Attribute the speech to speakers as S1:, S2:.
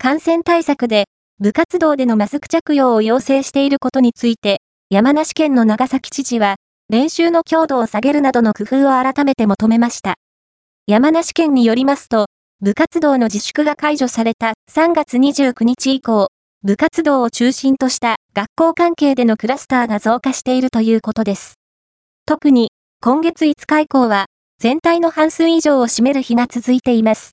S1: 感染対策で部活動でのマスク着用を要請していることについて、山梨県の長崎知事は、練習の強度を下げるなどの工夫を改めて求めました。山梨県によりますと、部活動の自粛が解除された3月29日以降、部活動を中心とした学校関係でのクラスターが増加しているということです。特に、今月5日以降は、全体の半数以上を占める日が続いています。